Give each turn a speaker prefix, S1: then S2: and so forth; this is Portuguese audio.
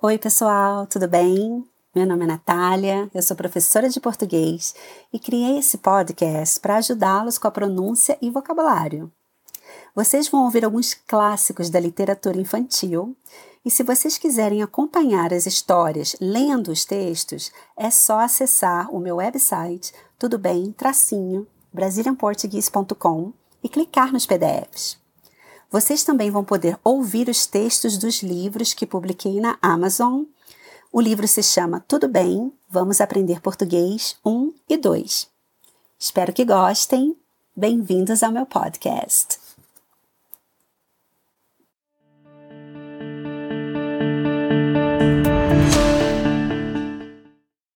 S1: Oi, pessoal, tudo bem? Meu nome é Natália, eu sou professora de português e criei esse podcast para ajudá-los com a pronúncia e vocabulário. Vocês vão ouvir alguns clássicos da literatura infantil e se vocês quiserem acompanhar as histórias lendo os textos, é só acessar o meu website tudo bem tracinho brasilianportuguese.com e clicar nos PDFs. Vocês também vão poder ouvir os textos dos livros que publiquei na Amazon. O livro se chama Tudo Bem, Vamos Aprender Português 1 e 2. Espero que gostem. Bem-vindos ao meu podcast.